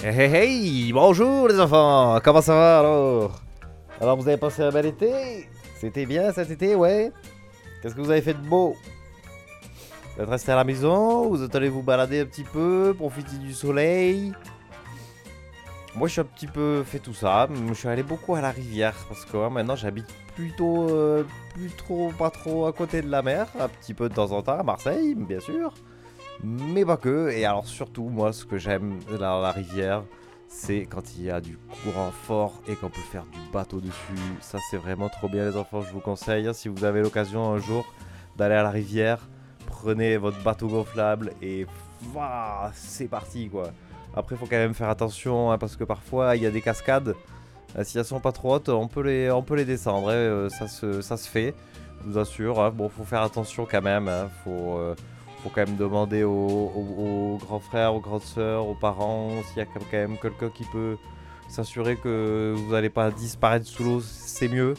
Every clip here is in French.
Hey, hey, hey, bonjour les enfants, comment ça va alors? Alors vous avez passé un bel été? C'était bien cet été, ouais. Qu'est-ce que vous avez fait de beau? Vous êtes resté à la maison? Vous êtes allé vous balader un petit peu, profiter du soleil? Moi je suis un petit peu fait tout ça, je suis allé beaucoup à la rivière parce que ouais, maintenant j'habite plutôt, euh, pas trop à côté de la mer, un petit peu de temps en temps à Marseille, bien sûr mais pas que. Et alors surtout, moi, ce que j'aime dans la rivière, c'est quand il y a du courant fort et qu'on peut faire du bateau dessus. Ça, c'est vraiment trop bien, les enfants. Je vous conseille, hein, si vous avez l'occasion un jour d'aller à la rivière, prenez votre bateau gonflable et voilà, c'est parti, quoi. Après, il faut quand même faire attention hein, parce que parfois, il y a des cascades. Euh, si elles sont pas trop hautes, on peut les, on peut les descendre. hein, euh, ça, se, ça se fait, je vous assure. hein. Bon, faut faire attention quand même. Faut, euh, faut quand même demander aux, aux- aux grands frères, aux grandes sœurs, aux parents, s'il y a quand même quelqu'un qui peut s'assurer que vous n'allez pas disparaître sous l'eau, c'est mieux.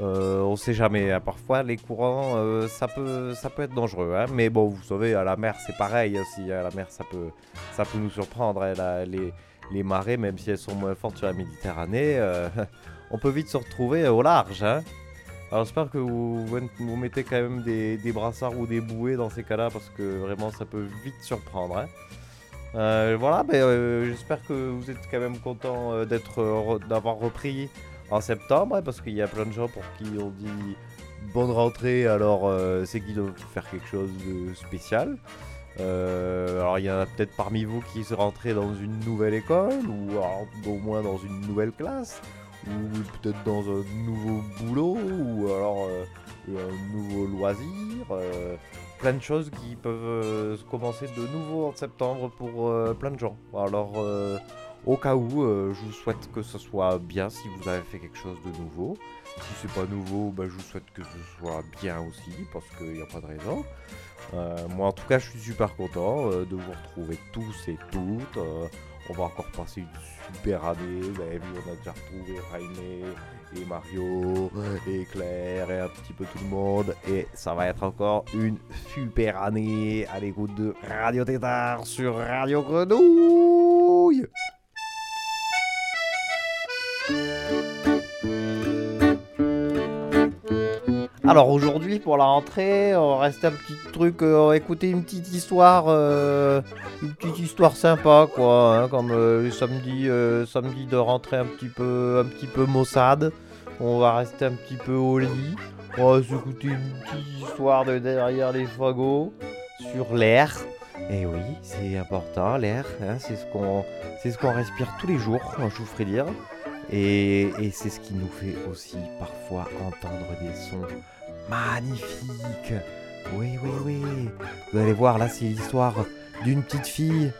Euh, on sait jamais, hein. parfois les courants, euh, ça, peut, ça peut être dangereux. hein. Mais bon, vous savez, à la mer, c'est pareil. aussi. à la mer, ça peut, ça peut nous surprendre. hein. Les, marées, même si elles sont moins fortes sur la Méditerranée, euh, on peut vite se retrouver au large. hein. Alors j'espère que vous, vous- mettez quand même des, des brassards ou des bouées dans ces cas-là parce que vraiment ça peut vite surprendre. hein. Euh, voilà, euh, j'espère que vous êtes quand même content euh, d'avoir repris en septembre hein, parce qu'il y a plein de gens pour qui on dit bonne rentrée alors c'est qu'ils doivent faire quelque chose de spécial. Alors il y en a peut-être parmi vous qui sont rentrés dans une nouvelle école ou alors, au moins dans une nouvelle classe ou peut-être dans un nouveau boulot, ou alors euh, un nouveau loisir. euh, plein de choses qui peuvent euh, se commencer de nouveau en septembre pour plein de gens. Alors, au cas où, je vous souhaite que ce soit bien si vous avez fait quelque chose de nouveau. Si c'est pas nouveau, bah, je vous souhaite que ce soit bien aussi, parce qu'il n'y a pas de raison. Euh, moi, en tout cas, je suis super content euh, de vous retrouver tous et toutes. Euh, on va encore passer une super année. Vous avez vu, on a déjà retrouvé Raimé et Mario et Claire et un petit peu tout le monde. Et ça va être encore une super année à l'écoute de Radio Tétard sur Radio Grenouille. Alors aujourd'hui pour la rentrée, on va rester un petit truc, euh, on va écouter une petite histoire, euh, une petite histoire sympa quoi, hein, comme euh, samedi, euh, samedi de rentrée un petit peu, un petit peu maussade. On va rester un petit peu au lit, on va s'écouter une petite histoire de derrière les fagots sur l'air. Et oui, c'est important l'air, hein, c'est ce qu'on, c'est ce qu'on respire tous les jours, je vous ferai dire. Et c'est ce qui nous fait aussi parfois entendre des sons magnifiques. Oui, oui, oui. Vous allez voir, là, c'est l'histoire d'une petite fille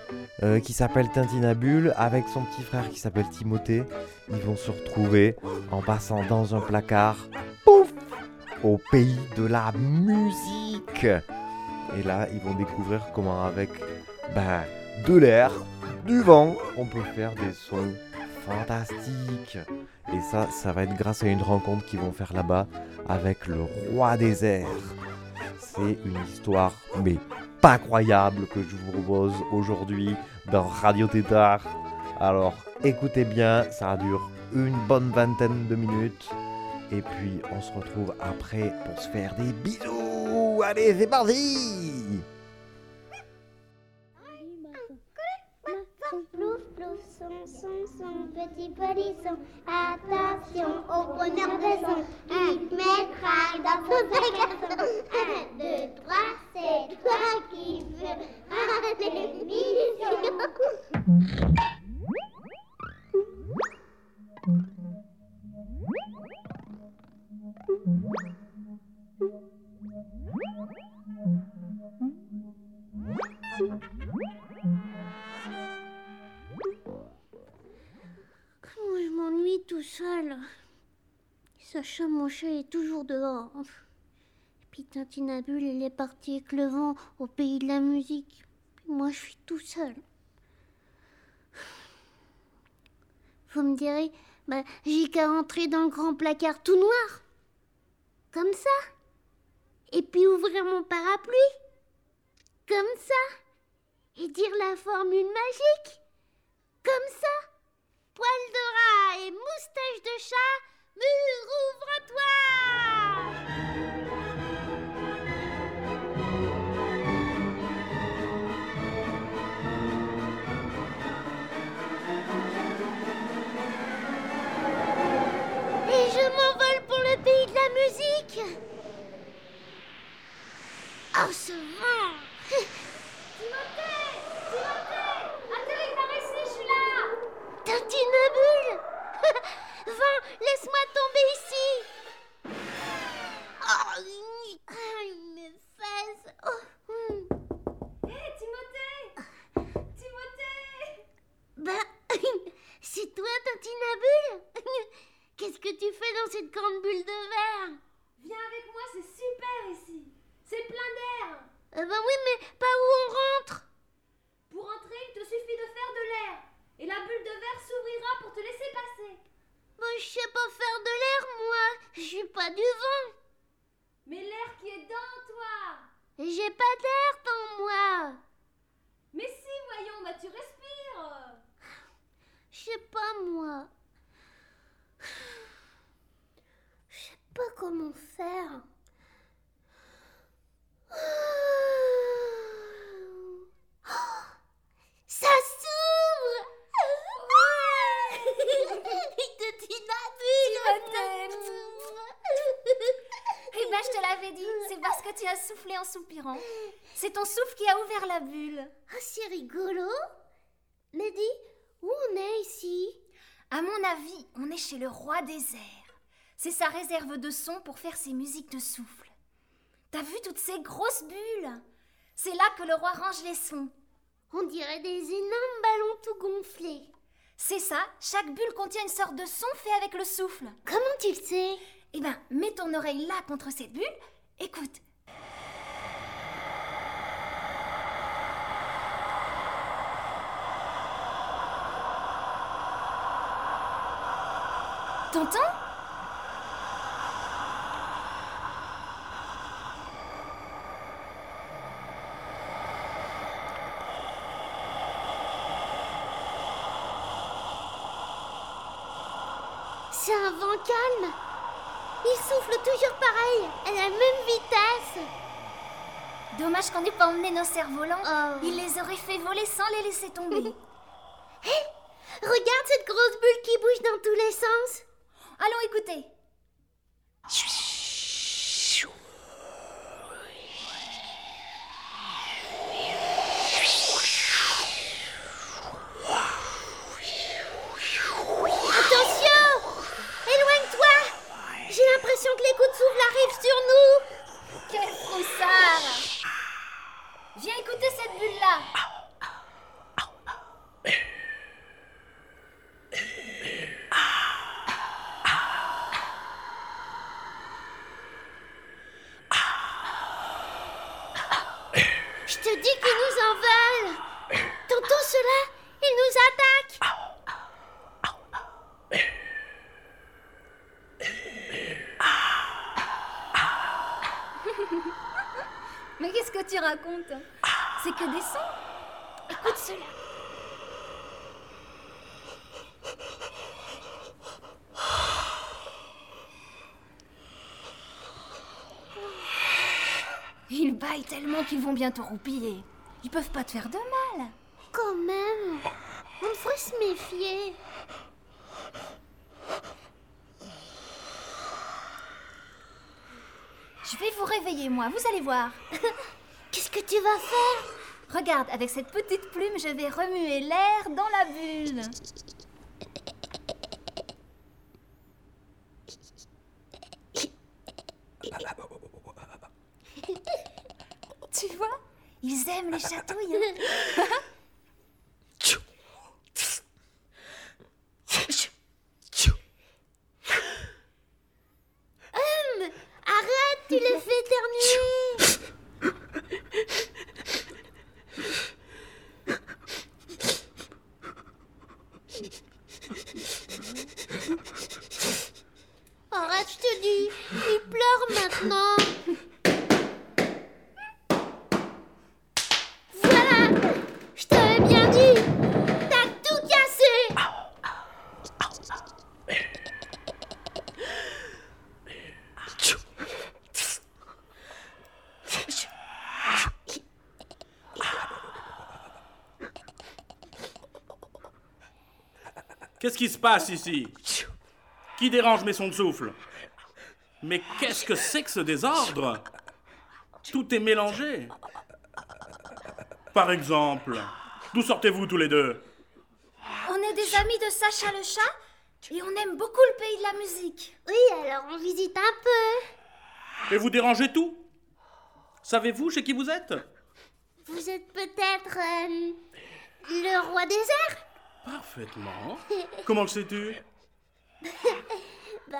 euh, qui s'appelle Tintinabule avec son petit frère qui s'appelle Timothée. Ils vont se retrouver en passant dans un placard, pouf, au pays de la musique. Et là, ils vont découvrir comment avec ben, de l'air, du vent, on peut faire des sons fantastiques. Et ça, ça va être grâce à une rencontre qu'ils vont faire là-bas avec le roi des airs. C'est une histoire, mais pas croyable, que je vous propose aujourd'hui dans Radio Tétard. Alors écoutez bien, ça dure une bonne vingtaine de minutes. Et puis on se retrouve après pour se faire des bisous. Allez, c'est parti son, son, petit polisson. Attention au bonheur de son. Est toujours dehors. Puis Tintinabule, elle est partie avec le vent au pays de la musique. Moi, je suis tout seul. Vous me direz, bah, j'ai qu'à entrer dans le grand placard tout noir. Comme ça. Et puis ouvrir mon parapluie. Comme ça. Et dire la formule magique. Comme ça. Poil suis pas du vent Mais l'air qui est dans toi. J'ai pas d'air dans moi Mais si, voyons, bah tu respires. Je sais pas moi. Je sais pas comment faire. Ça Ben, je te l'avais dit, c'est parce que tu as soufflé en soupirant. C'est ton souffle qui a ouvert la bulle. Ah, c'est rigolo. Mais dis, où on est ici? À mon avis, on est chez le roi des airs. C'est sa réserve de sons pour faire ses musiques de souffle. T'as vu toutes ces grosses bulles? C'est là que le roi range les sons. On dirait des énormes ballons tout gonflés. C'est ça, chaque bulle contient une sorte de son fait avec le souffle. Comment tu le sais? Eh ben, mets ton oreille là contre cette bulle. Écoute. T'entends? C'est un vent calme. Souffle toujours pareil, à la même vitesse. Dommage qu'on n'ait pas emmené nos cerfs-volants. Oh. Il les aurait fait voler sans les laisser tomber. Regarde cette grosse bulle qui bouge dans tous les sens. Allons écouter. Attention Éloigne-toi J'ai l'impression que les coups de souffle arrivent sur nous. Quel froussard Viens écouter cette bulle-là. Je te dis qu'ils nous en veulent. T'entends cela Ils nous attaquent. Mais qu'est-ce C'est que des sons Écoute cela. Ils baillent tellement qu'ils vont bientôt roupiller. Ils peuvent pas te faire de mal. Quand même, on devrait se méfier. Je vais vous réveiller, moi, vous allez voir. Que tu vas faire? Regarde, avec cette petite plume, je vais remuer l'air dans la bulle. Tu vois? Ils aiment les chatouilles. hein. Arrête, je te il pleure maintenant. Qu'est-ce qui se passe ici Qui dérange mes sons de souffle Mais qu'est-ce que c'est que ce désordre Tout est mélangé. Par exemple, d'où sortez-vous tous les deux On est des amis de Sacha le chat et on aime beaucoup le pays de la musique. Oui, alors on visite un peu. Et vous dérangez tout Savez-vous chez qui vous êtes Vous êtes peut-être euh, le roi des airs? Parfaitement. Comment le sais-tu? Bah,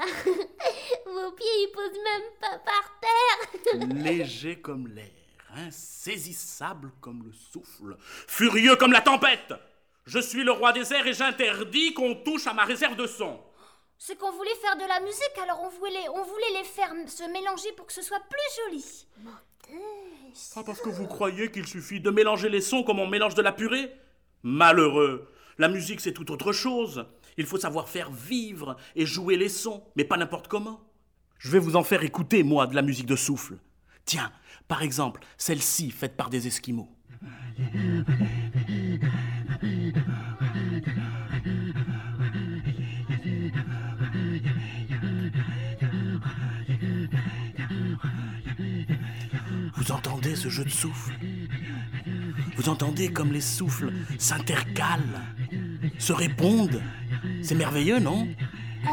vos pieds ils posent même pas par terre. Léger comme l'air, insaisissable comme le souffle, furieux comme la tempête. Je suis le roi des airs et j'interdis qu'on touche à ma réserve de son. C'est qu'on voulait faire de la musique, alors on voulait, on voulait les faire se mélanger pour que ce soit plus joli. Ah, parce que vous croyez qu'il suffit de mélanger les sons comme on mélange de la purée? Malheureux. La musique, c'est tout autre chose. Il faut savoir faire vivre et jouer les sons, mais pas n'importe comment. Je vais vous en faire écouter, moi, de la musique de souffle. Tiens, par exemple, celle-ci faite par des Esquimaux. Vous entendez ce jeu de souffle? Vous entendez comme les souffles s'intercalent, se répondent C'est merveilleux, non Euh,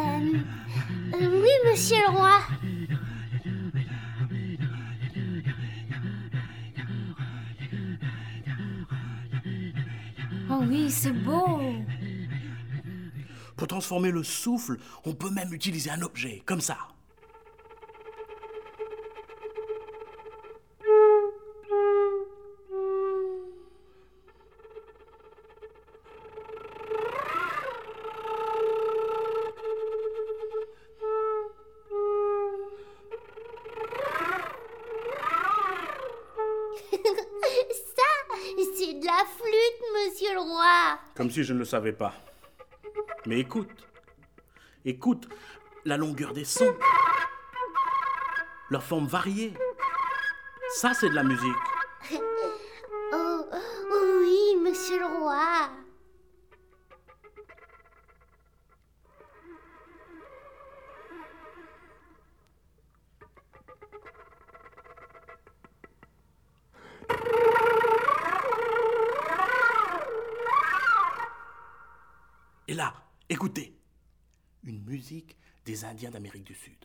euh, oui, monsieur le roi. Oh oui, c'est beau. Pour transformer le souffle, on peut même utiliser un objet, comme ça. Ça, Si je ne le savais pas. Mais écoute, écoute la longueur des sons, leur forme variée. Ça, c'est de la musique. Oh, oui, monsieur le roi. Écoutez, une musique des Indiens d'Amérique du Sud.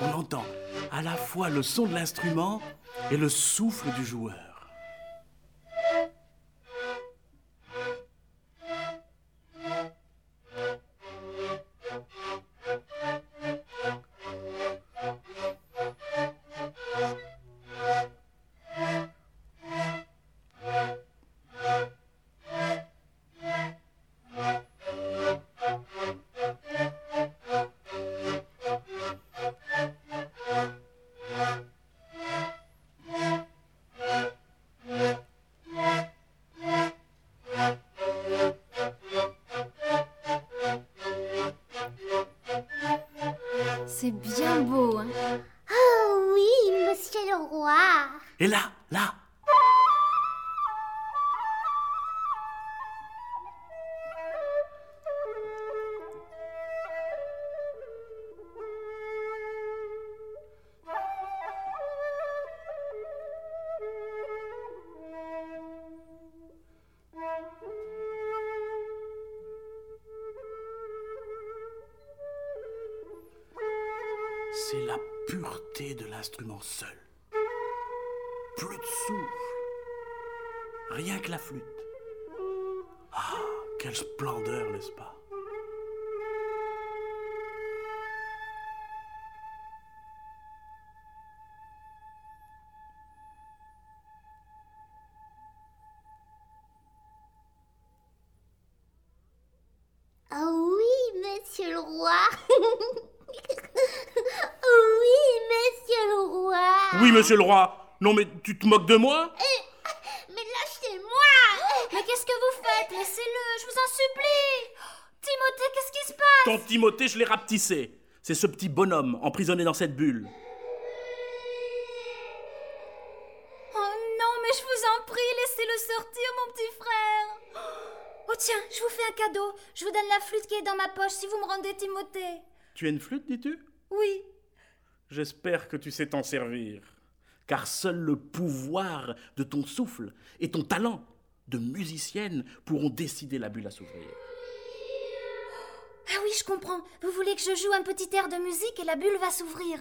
On entend à la fois le son de l'instrument et le souffle du joueur. C'est la pureté de l'instrument seul. Plus de souffle, rien que la flûte. Ah, quelle splendeur, n'est-ce pas? Monsieur le roi. Non mais tu te moques de moi? Mais lâchez-moi Mais qu'est-ce que vous faites? Laissez-le, je vous en supplie Timothée, qu'est-ce qui se passe? Ton Timothée, je l'ai rapetissé. C'est ce petit bonhomme emprisonné dans cette bulle. Oh non, mais je vous en prie, laissez-le sortir, mon petit frère Oh tiens, je vous fais un cadeau. Je vous donne la flûte qui est dans ma poche si vous me rendez Timothée. Tu as une flûte, dis-tu? Oui. J'espère que tu sais t'en servir. Car seul le pouvoir de ton souffle et ton talent de musicienne pourront décider la bulle à s'ouvrir. Ah oui, je comprends. Vous voulez que je joue un petit air de musique et la bulle va s'ouvrir.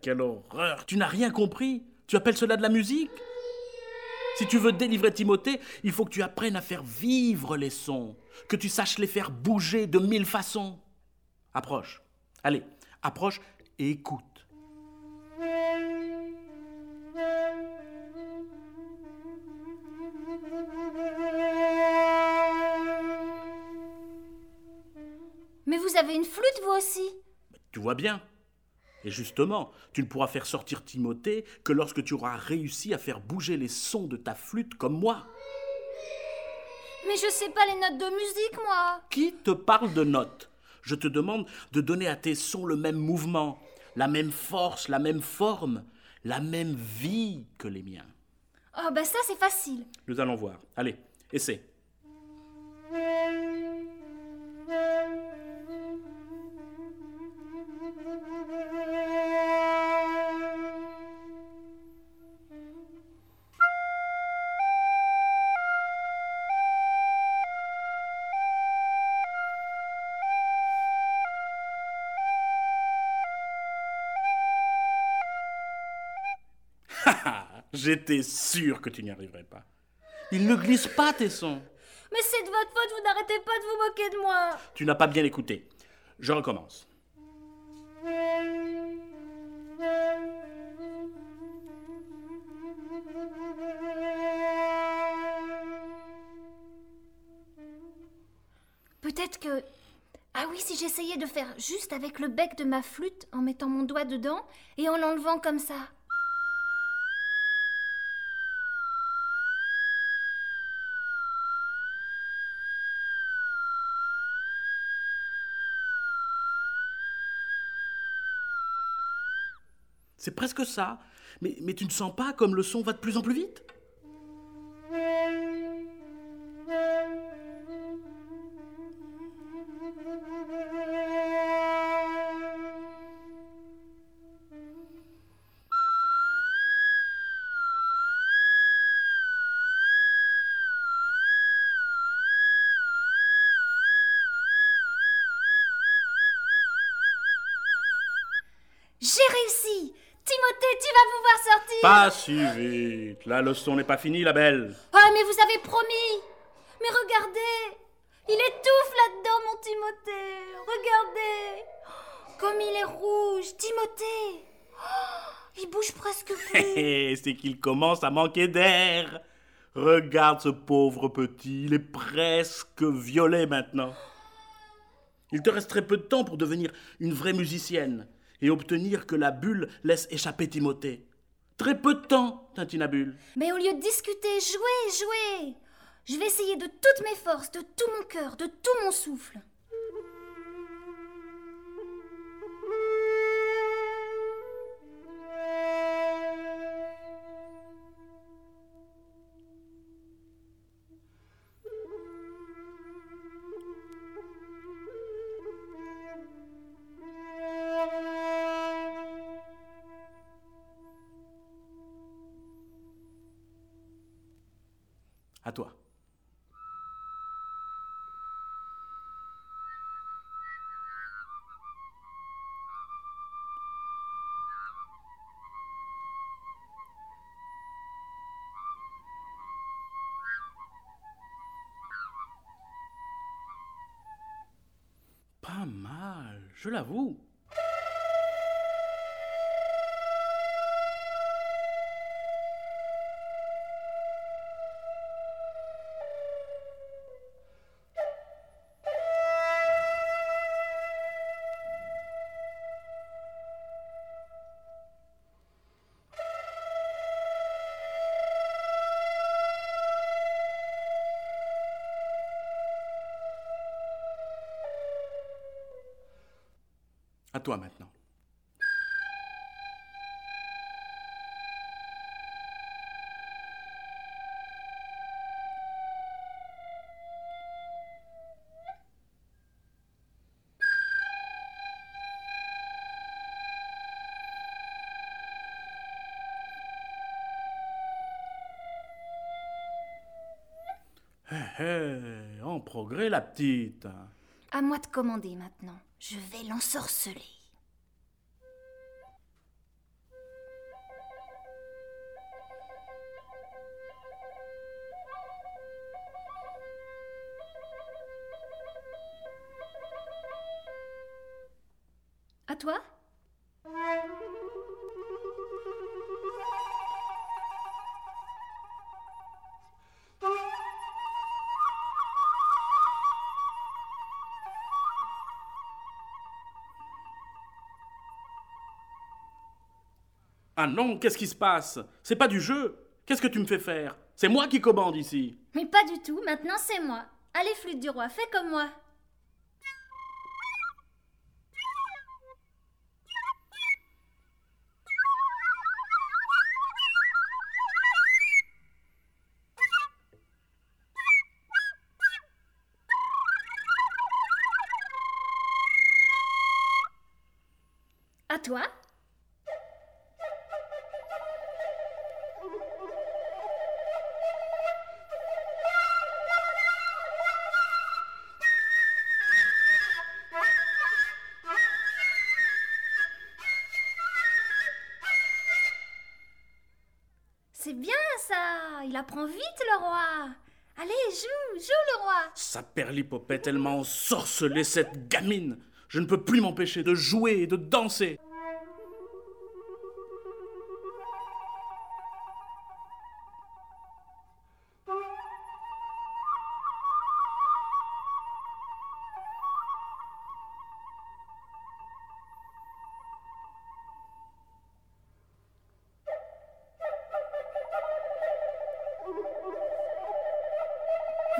Quelle horreur Tu n'as rien compris Tu appelles cela de la musique? Si tu veux délivrer Timothée, il faut que tu apprennes à faire vivre les sons, que tu saches les faire bouger de mille façons. Approche. Allez, approche et écoute. Mais vous avez une flûte, vous aussi? Tu vois bien. Et justement, tu ne pourras faire sortir Timothée que lorsque tu auras réussi à faire bouger les sons de ta flûte comme moi. Mais je sais pas les notes de musique, moi Qui te parle de notes? Je te demande de donner à tes sons le même mouvement, la même force, la même forme, la même vie que les miens. Oh, bah ça, c'est facile. Nous allons voir. Allez, essaie. J'étais sûr que tu n'y arriverais pas. Ils ne glissent pas tes sons. Mais c'est de votre faute, vous n'arrêtez pas de vous moquer de moi. Tu n'as pas bien écouté. Je recommence. Peut-être que... Ah oui, si j'essayais de faire juste avec le bec de ma flûte en mettant mon doigt dedans et en l'enlevant comme ça. C'est presque ça. Mais, tu ne sens pas comme le son va de plus en plus vite? Pas si vite. La leçon n'est pas finie, la belle. Ah, mais vous avez promis Mais regardez Il étouffe là-dedans, mon Timothée Regardez Comme il est rouge Timothée Oh, Il bouge presque plus C'est qu'il commence à manquer d'air. Regarde ce pauvre petit, il est presque violet maintenant. Il te reste très peu de temps pour devenir une vraie musicienne et obtenir que la bulle laisse échapper Timothée. Très peu de temps, Tintinabule. Mais au lieu de discuter, jouez, jouez Je vais essayer de toutes mes forces, de tout mon cœur, de tout mon souffle. Je l'avoue. Maintenant. En progrès, la petite. À moi de commander maintenant. Je vais l'ensorceler. Ah non, qu'est-ce qui se passe? C'est pas du jeu. Qu'est-ce que tu me fais faire? C'est moi qui commande ici. Mais pas du tout, maintenant c'est moi. Allez, flûte du roi, fais comme moi. À toi apprend vite le roi Allez, joue, joue le roi Sa perlipopette, elle m'a ensorcelé cette gamine. Je ne peux plus m'empêcher de jouer et de danser.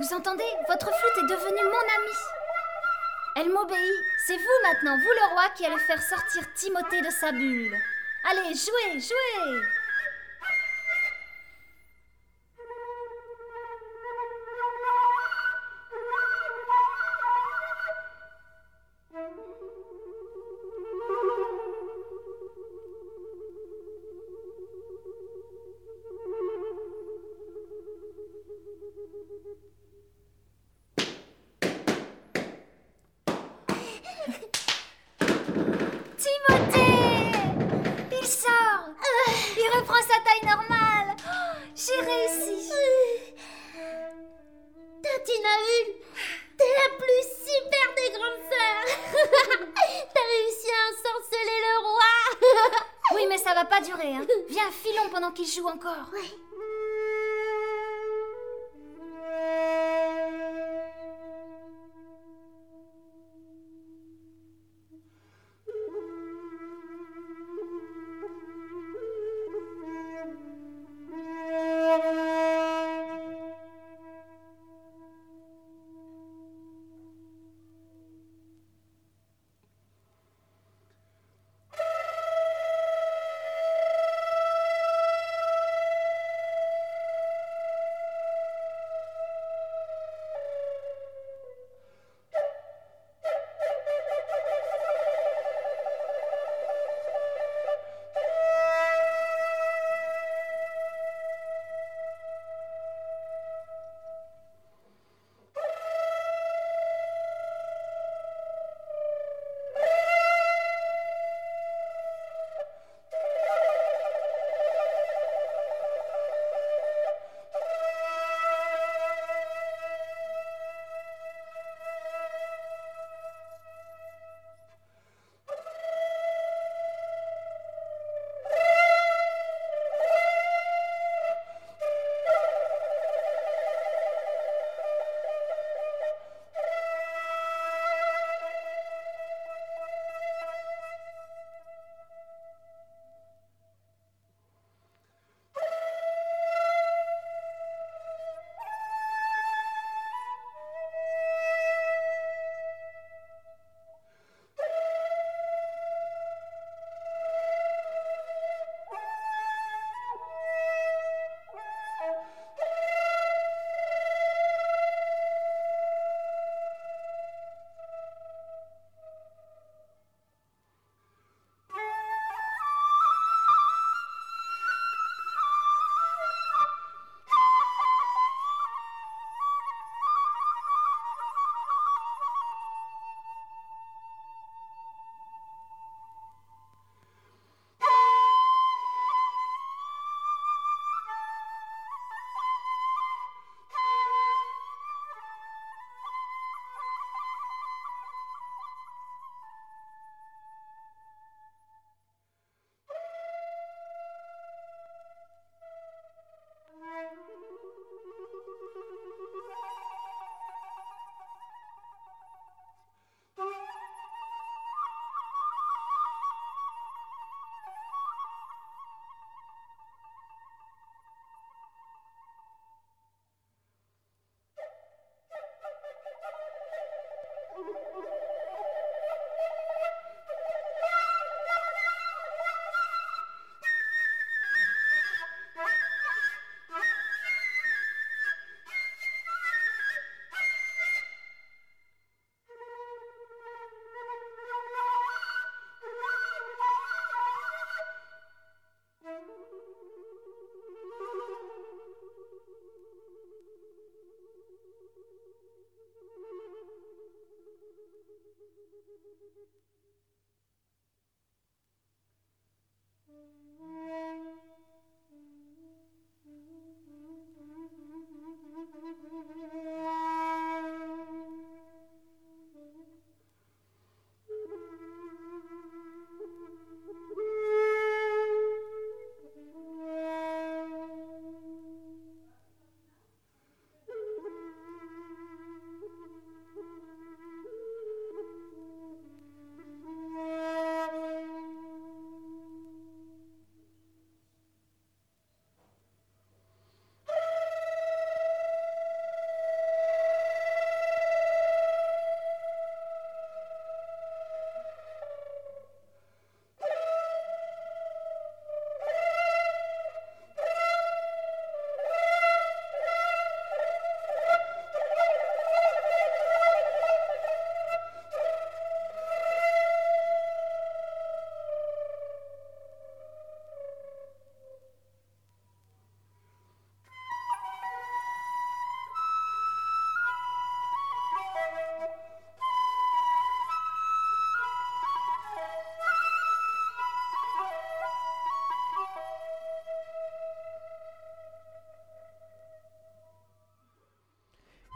Vous entendez? Votre flûte est devenue mon amie. Elle m'obéit. C'est vous maintenant, vous le roi, qui allez faire sortir Timothée de sa bulle. Allez, jouez, jouez Réussi Tatinavule, t'es la plus super des grandes sœurs. T'as réussi à ensorceler le roi. Oui, mais ça va pas durer, hein. Viens, filons pendant qu'il joue encore.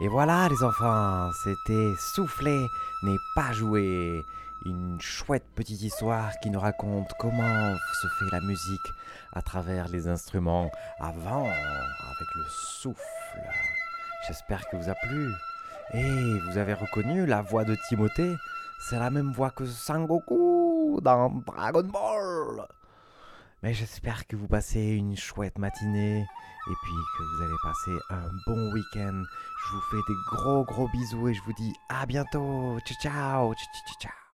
Et voilà les enfants, c'était Souffler n'est pas joué. Une chouette petite histoire qui nous raconte comment se fait la musique à travers les instruments avant, avec le souffle. J'espère que vous a plu. Et vous avez reconnu la voix de Timothée C'est la même voix que Sangoku dans Dragon Ball. Mais j'espère que vous passez une chouette matinée et puis que vous allez passer un bon week-end. Je vous fais des gros gros bisous et je vous dis à bientôt. Ciao ciao. Ciao ciao.